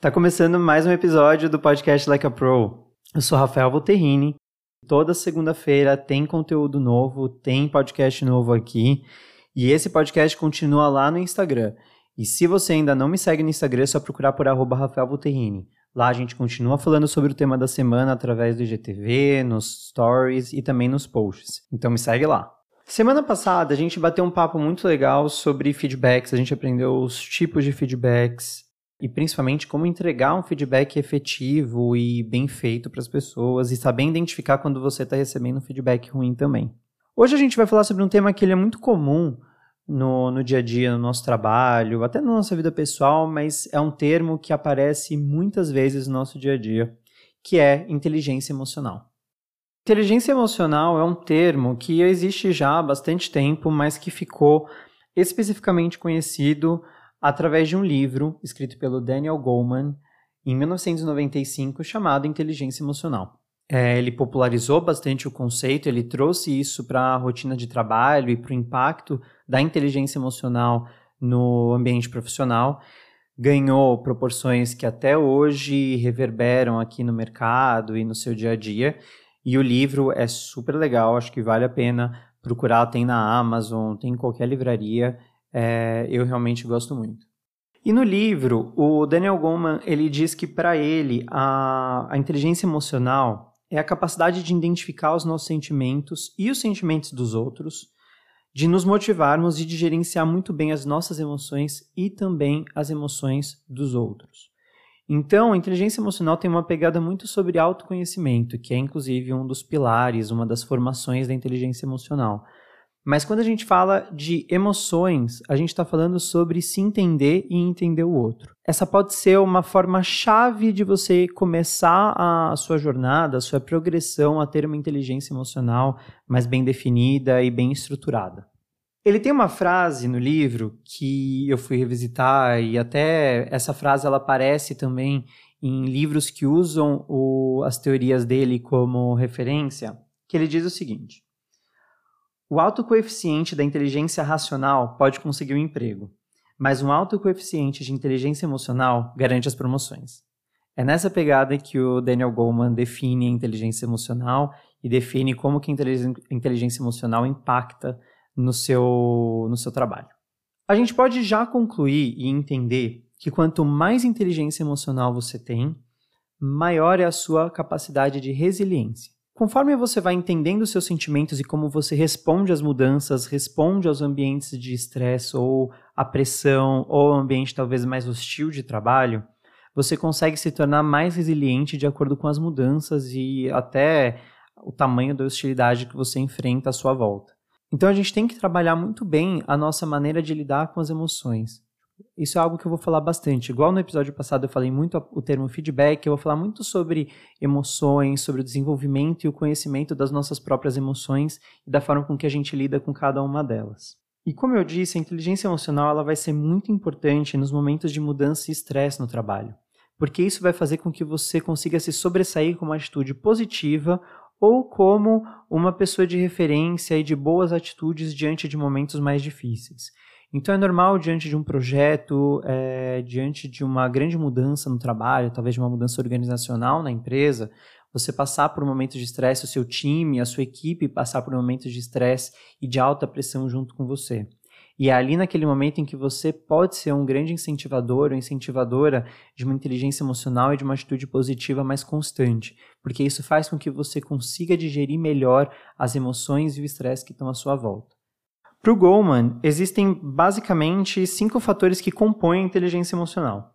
Tá começando mais um episódio do podcast Like a Pro. Eu sou Rafael Volterrini. Toda segunda-feira tem conteúdo novo, tem podcast novo aqui. E esse podcast continua lá no Instagram. E se você ainda não me segue no Instagram, é só procurar por arroba Rafael Volterrini. Lá a gente continua falando sobre o tema da semana através do IGTV, nos stories e também nos posts. Então me segue lá. Semana passada a gente bateu um papo muito legal sobre feedbacks, a gente aprendeu os tipos de feedbacks, e principalmente como entregar um feedback efetivo e bem feito para as pessoas e saber identificar quando você está recebendo um feedback ruim também. Hoje a gente vai falar sobre um tema que ele é muito comum no, no dia a dia, no nosso trabalho, até na nossa vida pessoal, mas é um termo que aparece muitas vezes no nosso dia a dia, que é inteligência emocional. Inteligência emocional é um termo que existe já há bastante tempo, mas que ficou especificamente conhecido através de um livro escrito pelo Daniel Goleman em 1995 chamado Inteligência Emocional. É, ele popularizou bastante o conceito, ele trouxe isso para a rotina de trabalho e para o impacto da inteligência emocional no ambiente profissional. Ganhou proporções que até hoje reverberam aqui no mercado e no seu dia a dia. E o livro é super legal, acho que vale a pena procurar. Tem na Amazon, tem em qualquer livraria é, eu realmente gosto muito. E no livro, o Daniel Goleman ele diz que para ele a, a inteligência emocional é a capacidade de identificar os nossos sentimentos e os sentimentos dos outros, de nos motivarmos e de gerenciar muito bem as nossas emoções e também as emoções dos outros. Então, a inteligência emocional tem uma pegada muito sobre autoconhecimento, que é inclusive um dos pilares, uma das formações da inteligência emocional. Mas quando a gente fala de emoções, a gente está falando sobre se entender e entender o outro. Essa pode ser uma forma chave de você começar a sua jornada, a sua progressão a ter uma inteligência emocional mais bem definida e bem estruturada. Ele tem uma frase no livro que eu fui revisitar e até essa frase ela aparece também em livros que usam o, as teorias dele como referência, que ele diz o seguinte: o alto coeficiente da inteligência racional pode conseguir um emprego, mas um alto coeficiente de inteligência emocional garante as promoções. É nessa pegada que o Daniel Goleman define a inteligência emocional e define como que a inteligência emocional impacta no seu, no seu trabalho. A gente pode já concluir e entender que quanto mais inteligência emocional você tem, maior é a sua capacidade de resiliência. Conforme você vai entendendo seus sentimentos e como você responde às mudanças, responde aos ambientes de estresse ou à pressão ou ambiente talvez mais hostil de trabalho, você consegue se tornar mais resiliente de acordo com as mudanças e até o tamanho da hostilidade que você enfrenta à sua volta. Então a gente tem que trabalhar muito bem a nossa maneira de lidar com as emoções. Isso é algo que eu vou falar bastante. Igual no episódio passado eu falei muito o termo feedback, eu vou falar muito sobre emoções, sobre o desenvolvimento e o conhecimento das nossas próprias emoções e da forma com que a gente lida com cada uma delas. E como eu disse, a inteligência emocional ela vai ser muito importante nos momentos de mudança e estresse no trabalho, porque isso vai fazer com que você consiga se sobressair com uma atitude positiva ou como uma pessoa de referência e de boas atitudes diante de momentos mais difíceis. Então é normal diante de um projeto, é, diante de uma grande mudança no trabalho, talvez de uma mudança organizacional na empresa, você passar por um momento de estresse, o seu time, a sua equipe passar por um momento de estresse e de alta pressão junto com você. E é ali naquele momento em que você pode ser um grande incentivador ou incentivadora de uma inteligência emocional e de uma atitude positiva mais constante, porque isso faz com que você consiga digerir melhor as emoções e o estresse que estão à sua volta. Para o Goleman, existem basicamente cinco fatores que compõem a inteligência emocional.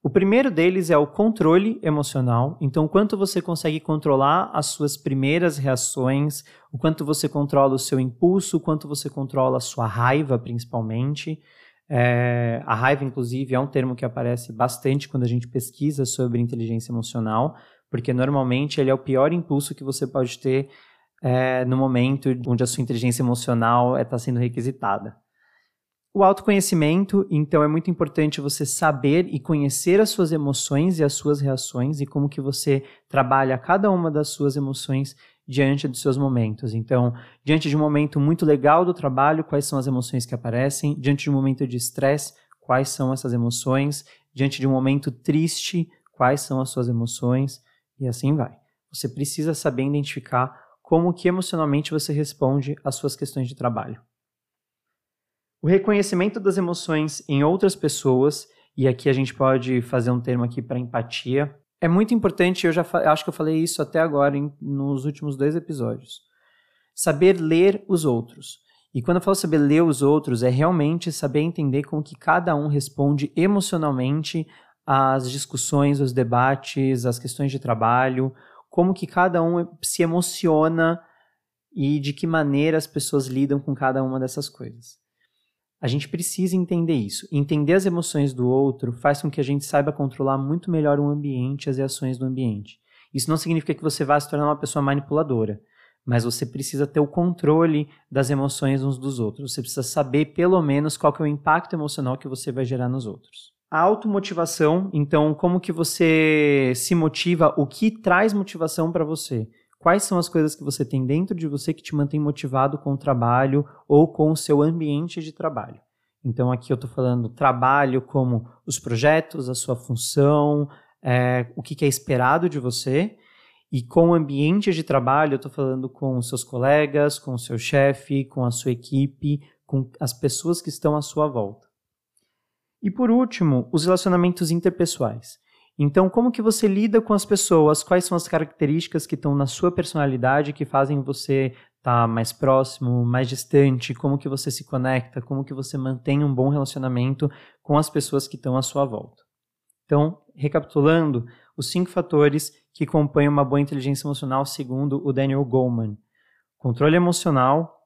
O primeiro deles é o controle emocional, então o quanto você consegue controlar as suas primeiras reações, o quanto você controla o seu impulso, o quanto você controla a sua raiva, principalmente. É, a raiva, inclusive, é um termo que aparece bastante quando a gente pesquisa sobre inteligência emocional, porque normalmente ele é o pior impulso que você pode ter é, no momento onde a sua inteligência emocional está é, sendo requisitada. O autoconhecimento, então, é muito importante você saber e conhecer as suas emoções e as suas reações e como que você trabalha cada uma das suas emoções diante dos seus momentos. Então, diante de um momento muito legal do trabalho, quais são as emoções que aparecem? Diante de um momento de estresse, quais são essas emoções? Diante de um momento triste, quais são as suas emoções e assim vai. Você precisa saber identificar como que emocionalmente você responde às suas questões de trabalho. O reconhecimento das emoções em outras pessoas, e aqui a gente pode fazer um termo aqui para empatia, é muito importante, eu já acho que eu falei isso até agora em, nos últimos dois episódios. Saber ler os outros. E quando eu falo saber ler os outros, é realmente saber entender como que cada um responde emocionalmente às discussões, aos debates, às questões de trabalho, como que cada um se emociona e de que maneira as pessoas lidam com cada uma dessas coisas. A gente precisa entender isso. Entender as emoções do outro faz com que a gente saiba controlar muito melhor o ambiente e as reações do ambiente. Isso não significa que você vá se tornar uma pessoa manipuladora, mas você precisa ter o controle das emoções uns dos outros. Você precisa saber, pelo menos, qual é o impacto emocional que você vai gerar nos outros. A automotivação, então, como que você se motiva, o que traz motivação para você? Quais são as coisas que você tem dentro de você que te mantém motivado com o trabalho ou com o seu ambiente de trabalho? Então, aqui eu estou falando trabalho como os projetos, a sua função, é, o que, que é esperado de você. E com o ambiente de trabalho, eu estou falando com os seus colegas, com o seu chefe, com a sua equipe, com as pessoas que estão à sua volta. E por último, os relacionamentos interpessoais. Então, como que você lida com as pessoas? Quais são as características que estão na sua personalidade que fazem você estar tá mais próximo, mais distante? Como que você se conecta? Como que você mantém um bom relacionamento com as pessoas que estão à sua volta? Então, recapitulando, os cinco fatores que compõem uma boa inteligência emocional segundo o Daniel Goleman. Controle emocional,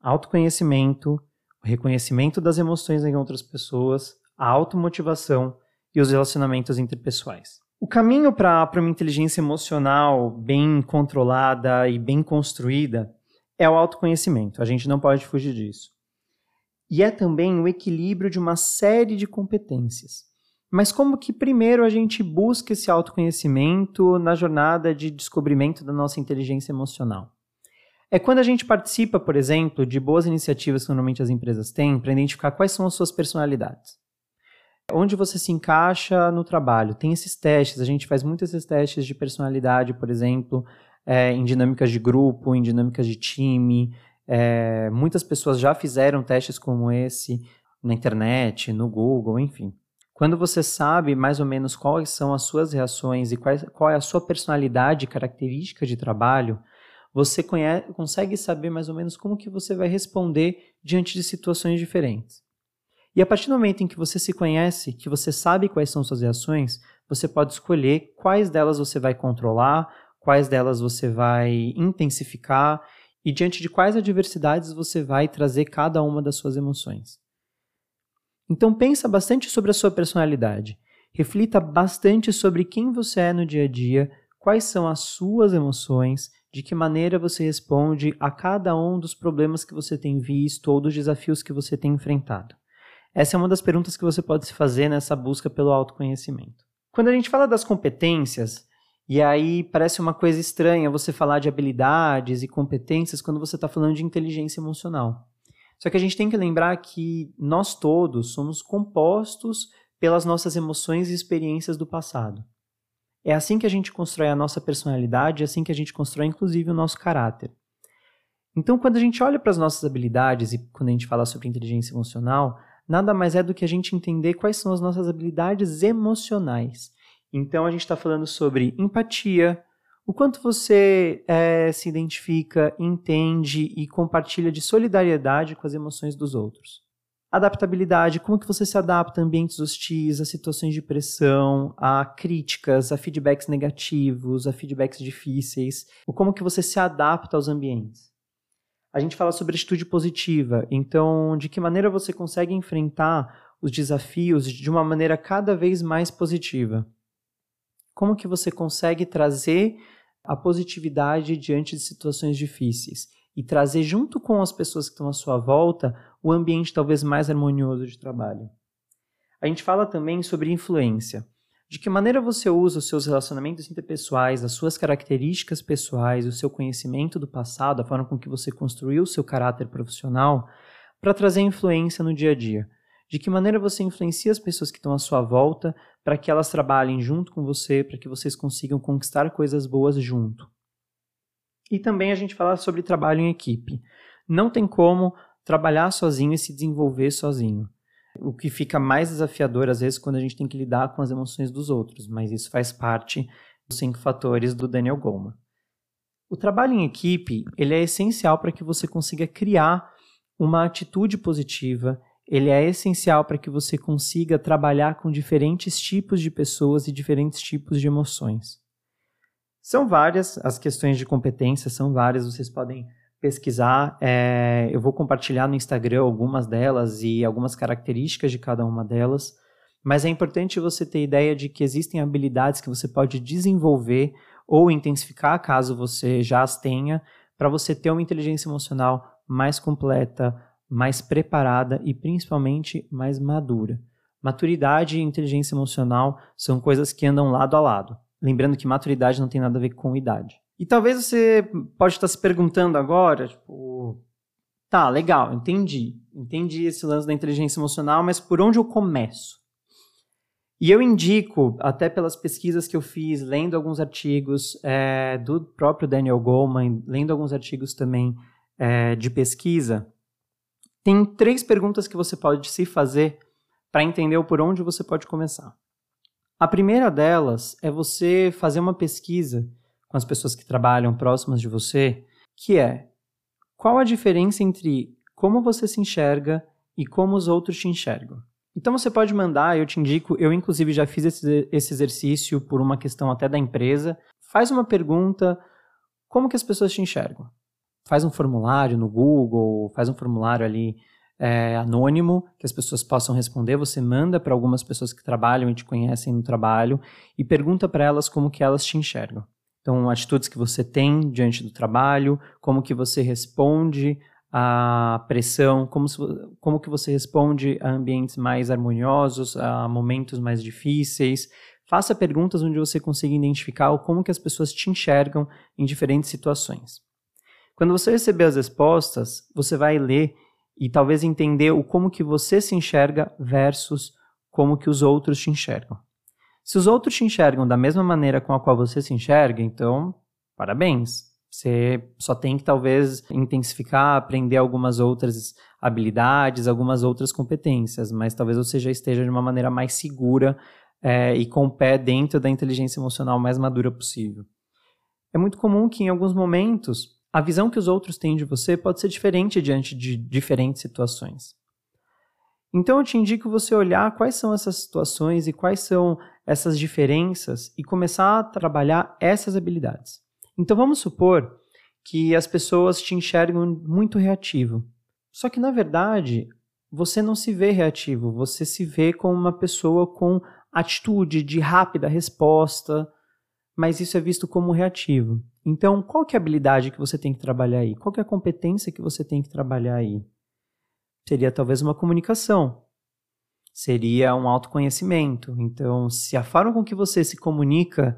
autoconhecimento, o reconhecimento das emoções em outras pessoas, a automotivação e os relacionamentos interpessoais. O caminho para uma inteligência emocional bem controlada e bem construída é o autoconhecimento. A gente não pode fugir disso. E é também o equilíbrio de uma série de competências. Mas como que primeiro a gente busca esse autoconhecimento na jornada de descobrimento da nossa inteligência emocional? É quando a gente participa, por exemplo, de boas iniciativas que normalmente as empresas têm para identificar quais são as suas personalidades. Onde você se encaixa no trabalho? Tem esses testes, a gente faz muitos esses testes de personalidade, por exemplo, é, em dinâmicas de grupo, em dinâmicas de time. É, muitas pessoas já fizeram testes como esse na internet, no Google, enfim. Quando você sabe mais ou menos quais são as suas reações e quais, qual é a sua personalidade característica de trabalho, você conhece, consegue saber mais ou menos como que você vai responder diante de situações diferentes. E a partir do momento em que você se conhece, que você sabe quais são suas reações, você pode escolher quais delas você vai controlar, quais delas você vai intensificar e diante de quais adversidades você vai trazer cada uma das suas emoções. Então pensa bastante sobre a sua personalidade. Reflita bastante sobre quem você é no dia a dia, quais são as suas emoções, de que maneira você responde a cada um dos problemas que você tem visto ou dos desafios que você tem enfrentado. Essa é uma das perguntas que você pode se fazer nessa busca pelo autoconhecimento. Quando a gente fala das competências, e aí parece uma coisa estranha você falar de habilidades e competências quando você está falando de inteligência emocional. Só que a gente tem que lembrar que nós todos somos compostos pelas nossas emoções e experiências do passado. É assim que a gente constrói a nossa personalidade, é assim que a gente constrói inclusive o nosso caráter. Então, quando a gente olha para as nossas habilidades e quando a gente fala sobre inteligência emocional, nada mais é do que a gente entender quais são as nossas habilidades emocionais. Então a gente está falando sobre empatia, o quanto você é, se identifica, entende e compartilha de solidariedade com as emoções dos outros. Adaptabilidade, como que você se adapta a ambientes hostis, a situações de pressão, a críticas, a feedbacks negativos, a feedbacks difíceis, o como que você se adapta aos ambientes a gente fala sobre atitude positiva. Então, de que maneira você consegue enfrentar os desafios de uma maneira cada vez mais positiva? Como que você consegue trazer a positividade diante de situações difíceis e trazer junto com as pessoas que estão à sua volta o ambiente talvez mais harmonioso de trabalho? A gente fala também sobre influência de que maneira você usa os seus relacionamentos interpessoais, as suas características pessoais, o seu conhecimento do passado, a forma com que você construiu o seu caráter profissional, para trazer influência no dia a dia. de que maneira você influencia as pessoas que estão à sua volta para que elas trabalhem junto com você, para que vocês consigam conquistar coisas boas junto. E também a gente fala sobre trabalho em equipe. Não tem como trabalhar sozinho e se desenvolver sozinho. O que fica mais desafiador às vezes quando a gente tem que lidar com as emoções dos outros, mas isso faz parte dos cinco fatores do Daniel Goleman. O trabalho em equipe ele é essencial para que você consiga criar uma atitude positiva. Ele é essencial para que você consiga trabalhar com diferentes tipos de pessoas e diferentes tipos de emoções. São várias as questões de competência, são várias, vocês podem pesquisar. É, eu vou compartilhar no Instagram algumas delas e algumas características de cada uma delas. Mas é importante você ter ideia de que existem habilidades que você pode desenvolver ou intensificar caso você já as tenha, para você ter uma inteligência emocional mais completa, mais preparada e principalmente mais madura. Maturidade e inteligência emocional são coisas que andam lado a lado. Lembrando que maturidade não tem nada a ver com idade. E talvez você pode estar se perguntando agora, tipo, tá, legal, entendi. Entendi esse lance da inteligência emocional, mas por onde eu começo? E eu indico, até pelas pesquisas que eu fiz, lendo alguns artigos é, do próprio Daniel Goleman, lendo alguns artigos também é, de pesquisa, tem três perguntas que você pode se fazer para entender por onde você pode começar. A primeira delas é você fazer uma pesquisa com as pessoas que trabalham próximas de você, que é qual a diferença entre como você se enxerga e como os outros te enxergam. Então você pode mandar, eu te indico, eu inclusive já fiz esse, esse exercício por uma questão até da empresa. Faz uma pergunta, como que as pessoas te enxergam? Faz um formulário no Google, faz um formulário ali é, anônimo que as pessoas possam responder. Você manda para algumas pessoas que trabalham e te conhecem no trabalho e pergunta para elas como que elas te enxergam. Então, atitudes que você tem diante do trabalho, como que você responde a pressão, como, como que você responde a ambientes mais harmoniosos, a momentos mais difíceis. Faça perguntas onde você consiga identificar como que as pessoas te enxergam em diferentes situações. Quando você receber as respostas, você vai ler e talvez entender o como que você se enxerga versus como que os outros te enxergam. Se os outros te enxergam da mesma maneira com a qual você se enxerga, então, parabéns. Você só tem que talvez intensificar, aprender algumas outras habilidades, algumas outras competências, mas talvez você já esteja de uma maneira mais segura é, e com o pé dentro da inteligência emocional mais madura possível. É muito comum que em alguns momentos a visão que os outros têm de você pode ser diferente diante de diferentes situações. Então eu te indico você olhar quais são essas situações e quais são essas diferenças e começar a trabalhar essas habilidades. Então vamos supor que as pessoas te enxergam muito reativo. Só que na verdade, você não se vê reativo, você se vê como uma pessoa com atitude de rápida resposta, mas isso é visto como reativo. Então, qual que é a habilidade que você tem que trabalhar aí? Qual que é a competência que você tem que trabalhar aí? Seria talvez uma comunicação. Seria um autoconhecimento. Então, se a forma com que você se comunica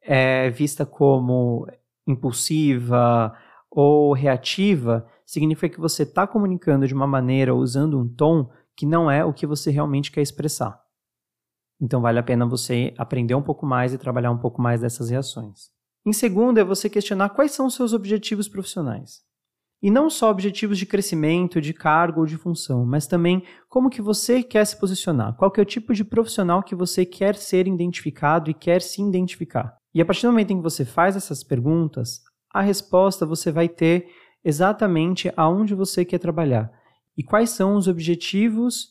é vista como impulsiva ou reativa, significa que você está comunicando de uma maneira, usando um tom que não é o que você realmente quer expressar. Então vale a pena você aprender um pouco mais e trabalhar um pouco mais dessas reações. Em segundo, é você questionar quais são os seus objetivos profissionais. E não só objetivos de crescimento, de cargo ou de função, mas também como que você quer se posicionar, qual que é o tipo de profissional que você quer ser identificado e quer se identificar. E a partir do momento em que você faz essas perguntas, a resposta você vai ter exatamente aonde você quer trabalhar e quais são os objetivos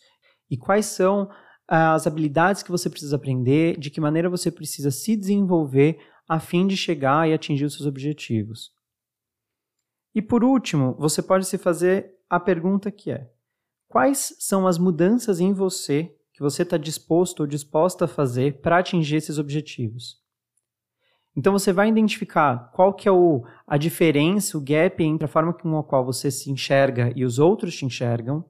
e quais são ah, as habilidades que você precisa aprender, de que maneira você precisa se desenvolver a fim de chegar e atingir os seus objetivos. E por último, você pode se fazer a pergunta que é: quais são as mudanças em você que você está disposto ou disposta a fazer para atingir esses objetivos? Então você vai identificar qual que é o, a diferença, o gap entre a forma com a qual você se enxerga e os outros te enxergam.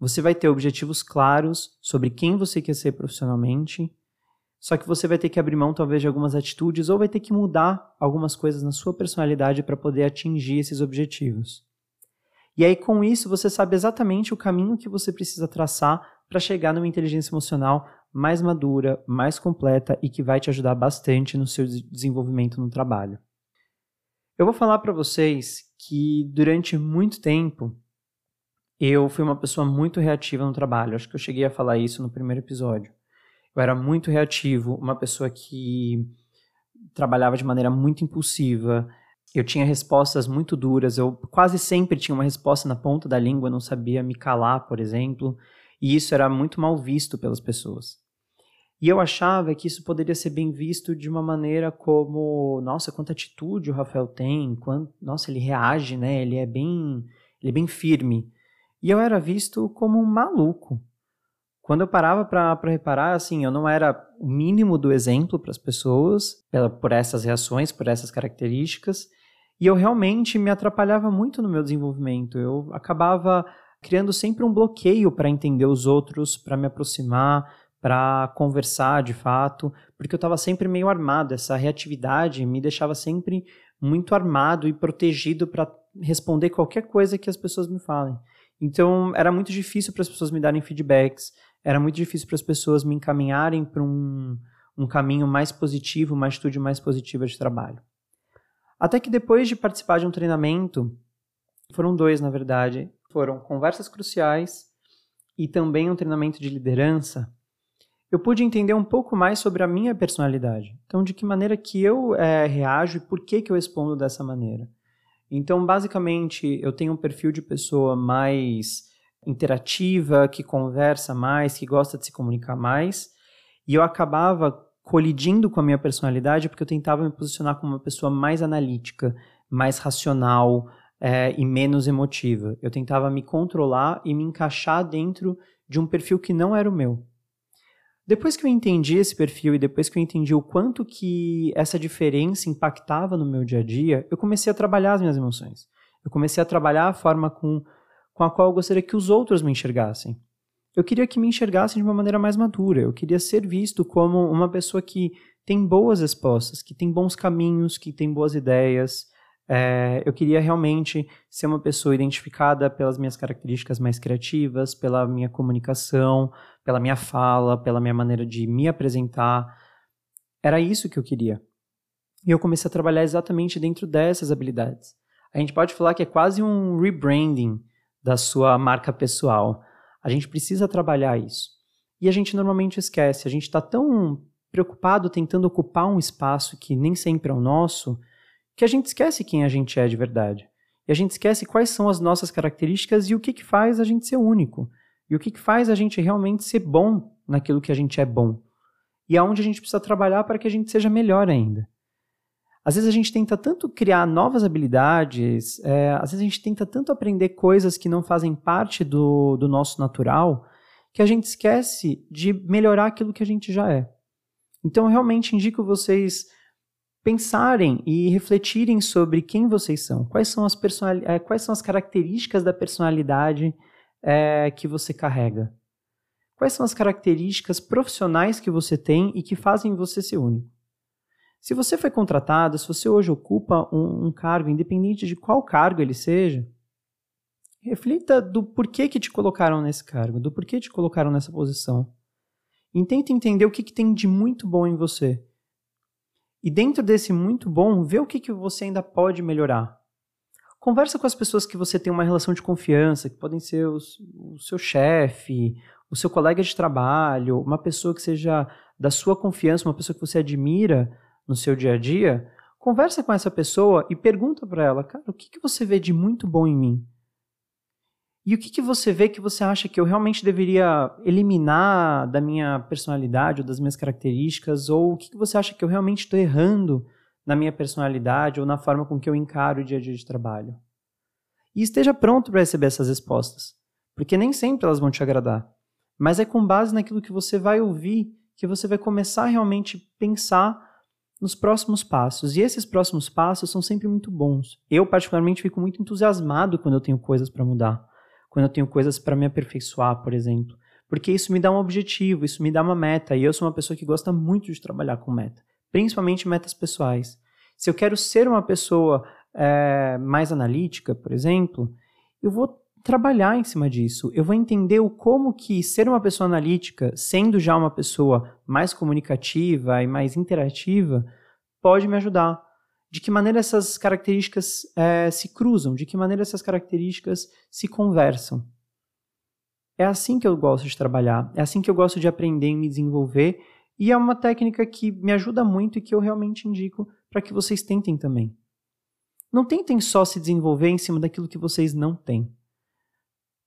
Você vai ter objetivos claros sobre quem você quer ser profissionalmente. Só que você vai ter que abrir mão talvez de algumas atitudes ou vai ter que mudar algumas coisas na sua personalidade para poder atingir esses objetivos. E aí com isso você sabe exatamente o caminho que você precisa traçar para chegar numa inteligência emocional mais madura, mais completa e que vai te ajudar bastante no seu desenvolvimento no trabalho. Eu vou falar para vocês que durante muito tempo eu fui uma pessoa muito reativa no trabalho. Acho que eu cheguei a falar isso no primeiro episódio. Eu era muito reativo, uma pessoa que trabalhava de maneira muito impulsiva. Eu tinha respostas muito duras. Eu quase sempre tinha uma resposta na ponta da língua, não sabia me calar, por exemplo. E isso era muito mal visto pelas pessoas. E eu achava que isso poderia ser bem visto de uma maneira como, nossa, quanta atitude o Rafael tem, quanto, nossa, ele reage, né? Ele é bem, ele é bem firme. E eu era visto como um maluco. Quando eu parava para reparar, assim, eu não era o mínimo do exemplo para as pessoas, pela, por essas reações, por essas características, e eu realmente me atrapalhava muito no meu desenvolvimento. Eu acabava criando sempre um bloqueio para entender os outros, para me aproximar, para conversar de fato, porque eu estava sempre meio armado. Essa reatividade me deixava sempre muito armado e protegido para responder qualquer coisa que as pessoas me falem. Então era muito difícil para as pessoas me darem feedbacks, era muito difícil para as pessoas me encaminharem para um, um caminho mais positivo, uma atitude mais positiva de trabalho. Até que depois de participar de um treinamento, foram dois na verdade, foram conversas cruciais e também um treinamento de liderança, eu pude entender um pouco mais sobre a minha personalidade. Então, de que maneira que eu é, reajo e por que, que eu respondo dessa maneira. Então, basicamente, eu tenho um perfil de pessoa mais interativa, que conversa mais, que gosta de se comunicar mais, e eu acabava colidindo com a minha personalidade porque eu tentava me posicionar como uma pessoa mais analítica, mais racional é, e menos emotiva. Eu tentava me controlar e me encaixar dentro de um perfil que não era o meu. Depois que eu entendi esse perfil e depois que eu entendi o quanto que essa diferença impactava no meu dia a dia, eu comecei a trabalhar as minhas emoções. Eu comecei a trabalhar a forma com, com a qual eu gostaria que os outros me enxergassem. Eu queria que me enxergassem de uma maneira mais madura. Eu queria ser visto como uma pessoa que tem boas respostas, que tem bons caminhos, que tem boas ideias, é, eu queria realmente ser uma pessoa identificada pelas minhas características mais criativas, pela minha comunicação, pela minha fala, pela minha maneira de me apresentar. Era isso que eu queria. E eu comecei a trabalhar exatamente dentro dessas habilidades. A gente pode falar que é quase um rebranding da sua marca pessoal. A gente precisa trabalhar isso. E a gente normalmente esquece. A gente está tão preocupado tentando ocupar um espaço que nem sempre é o nosso que a gente esquece quem a gente é de verdade. E a gente esquece quais são as nossas características e o que, que faz a gente ser único. E o que, que faz a gente realmente ser bom naquilo que a gente é bom. E aonde a gente precisa trabalhar para que a gente seja melhor ainda. Às vezes a gente tenta tanto criar novas habilidades, é, às vezes a gente tenta tanto aprender coisas que não fazem parte do, do nosso natural, que a gente esquece de melhorar aquilo que a gente já é. Então eu realmente indico vocês pensarem e refletirem sobre quem vocês são, quais são as, personali é, quais são as características da personalidade é, que você carrega. Quais são as características profissionais que você tem e que fazem você ser único? Se você foi contratado, se você hoje ocupa um, um cargo, independente de qual cargo ele seja, reflita do porquê que te colocaram nesse cargo, do porquê te colocaram nessa posição. E tente entender o que, que tem de muito bom em você e dentro desse muito bom, vê o que, que você ainda pode melhorar. Conversa com as pessoas que você tem uma relação de confiança, que podem ser os, o seu chefe, o seu colega de trabalho, uma pessoa que seja da sua confiança, uma pessoa que você admira no seu dia a dia. Conversa com essa pessoa e pergunta para ela, cara, o que, que você vê de muito bom em mim? E o que, que você vê que você acha que eu realmente deveria eliminar da minha personalidade ou das minhas características? Ou o que, que você acha que eu realmente estou errando na minha personalidade ou na forma com que eu encaro o dia a dia de trabalho? E esteja pronto para receber essas respostas, porque nem sempre elas vão te agradar. Mas é com base naquilo que você vai ouvir que você vai começar a realmente pensar nos próximos passos. E esses próximos passos são sempre muito bons. Eu, particularmente, fico muito entusiasmado quando eu tenho coisas para mudar quando eu tenho coisas para me aperfeiçoar, por exemplo. Porque isso me dá um objetivo, isso me dá uma meta. E eu sou uma pessoa que gosta muito de trabalhar com meta, principalmente metas pessoais. Se eu quero ser uma pessoa é, mais analítica, por exemplo, eu vou trabalhar em cima disso. Eu vou entender o como que ser uma pessoa analítica, sendo já uma pessoa mais comunicativa e mais interativa, pode me ajudar. De que maneira essas características é, se cruzam, de que maneira essas características se conversam. É assim que eu gosto de trabalhar, é assim que eu gosto de aprender e me desenvolver, e é uma técnica que me ajuda muito e que eu realmente indico para que vocês tentem também. Não tentem só se desenvolver em cima daquilo que vocês não têm.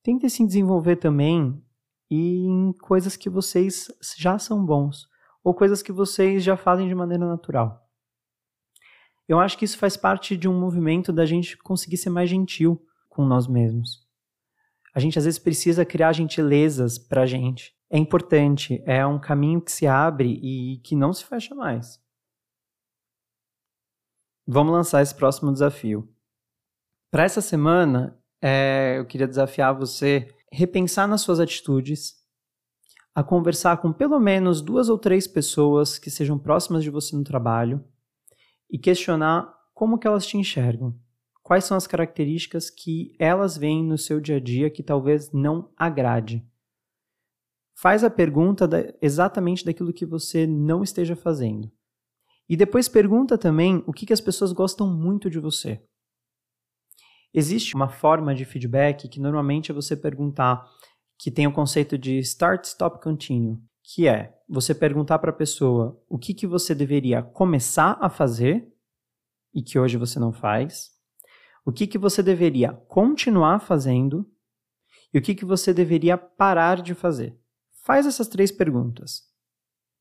Tentem se desenvolver também em coisas que vocês já são bons ou coisas que vocês já fazem de maneira natural. Eu acho que isso faz parte de um movimento da gente conseguir ser mais gentil com nós mesmos. A gente às vezes precisa criar gentilezas para gente. É importante, é um caminho que se abre e que não se fecha mais. Vamos lançar esse próximo desafio. Para essa semana, é, eu queria desafiar você a repensar nas suas atitudes, a conversar com pelo menos duas ou três pessoas que sejam próximas de você no trabalho e questionar como que elas te enxergam. Quais são as características que elas veem no seu dia a dia que talvez não agrade? Faz a pergunta da, exatamente daquilo que você não esteja fazendo. E depois pergunta também o que, que as pessoas gostam muito de você. Existe uma forma de feedback que normalmente é você perguntar, que tem o conceito de start, stop, continue, que é você perguntar para a pessoa o que, que você deveria começar a fazer e que hoje você não faz, o que, que você deveria continuar fazendo e o que, que você deveria parar de fazer. Faz essas três perguntas.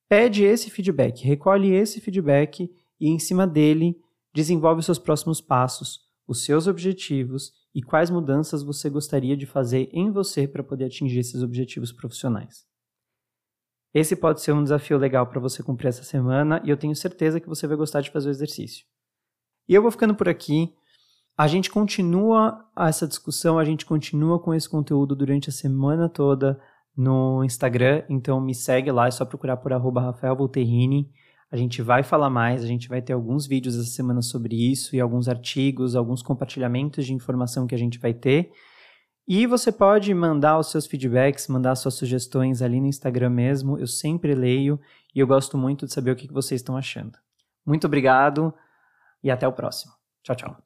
Pede esse feedback, recolhe esse feedback e, em cima dele, desenvolve os seus próximos passos, os seus objetivos e quais mudanças você gostaria de fazer em você para poder atingir esses objetivos profissionais. Esse pode ser um desafio legal para você cumprir essa semana e eu tenho certeza que você vai gostar de fazer o exercício. E eu vou ficando por aqui. A gente continua essa discussão, a gente continua com esse conteúdo durante a semana toda no Instagram, então me segue lá, é só procurar por arroba Rafael Volterrini. A gente vai falar mais, a gente vai ter alguns vídeos essa semana sobre isso e alguns artigos, alguns compartilhamentos de informação que a gente vai ter. E você pode mandar os seus feedbacks, mandar suas sugestões ali no Instagram mesmo, eu sempre leio e eu gosto muito de saber o que vocês estão achando. Muito obrigado e até o próximo. Tchau, tchau.